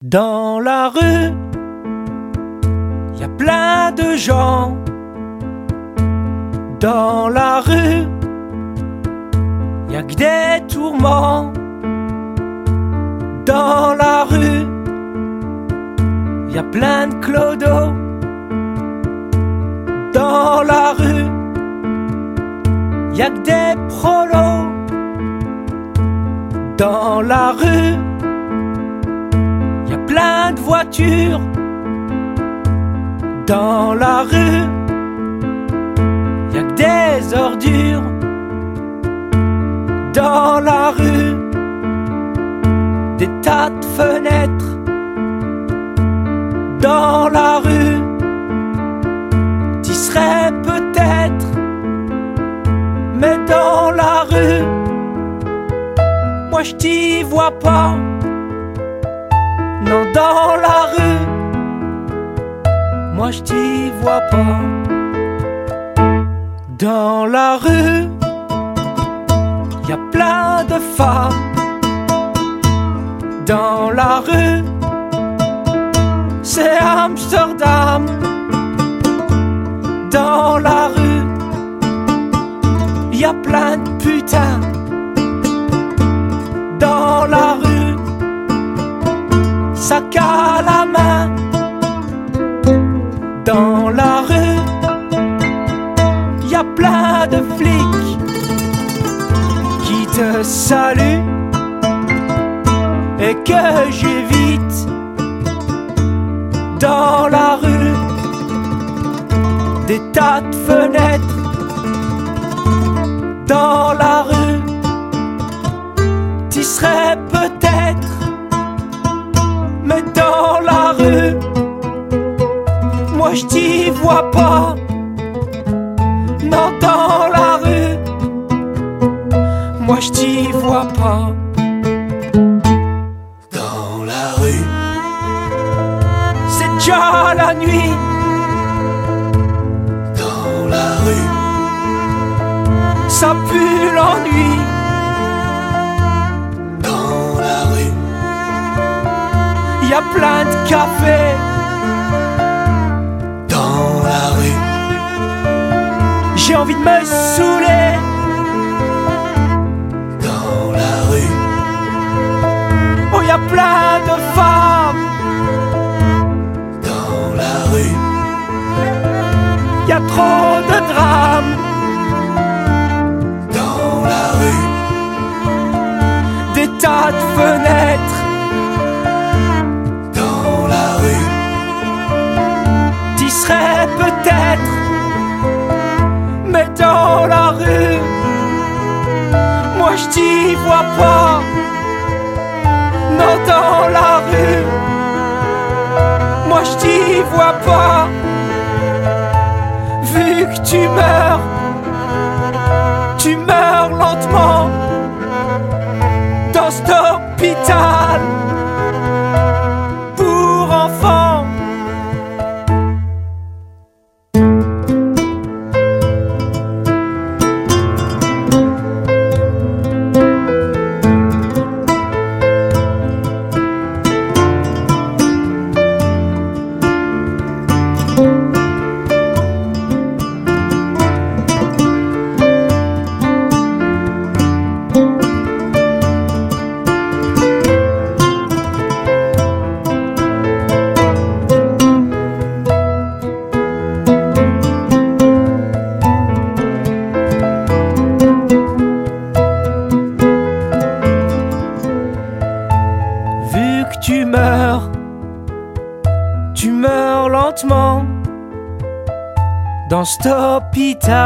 Dans la rue, y a plein de gens. Dans la rue, y a que des tourments. Dans la rue, y a plein de clodos. Dans la rue, y a que des prolos. Dans la rue, plein de voitures. Dans la rue, y a que des ordures. Dans la rue, des tas de fenêtres. Dans la rue, t'y serais peut-être. Mais dans la rue, moi je t'y vois pas. Non, dans la rue, moi je t'y vois pas. Dans la rue, y a plein de femmes. Dans la rue, c'est Amsterdam. Dans la rue, y a plein de plein de flics qui te saluent et que j'évite. Dans la rue, des tas de fenêtres. Dans la rue, t'y serais peut-être. Mais dans la rue, moi je t'y vois pas. Dans la rue, moi je t'y vois pas. Dans la rue, C'est déjà la nuit. dans la rue, Ça pue l'ennui. dans la rue, Y a plein de cafés. J'ai envie de me saouler. dans la rue, Oh, y a plein de femmes. dans la rue, Y a trop de drames. dans la rue, Des tas de fenêtres. dans la rue, peut-être. Je t'y vois pas. Non, dans la rue, moi je t'y vois pas. Vu que tu meurs, tu meurs lentement dans cet hôpital tu meurs, tu meurs lentement dans cet hôpital.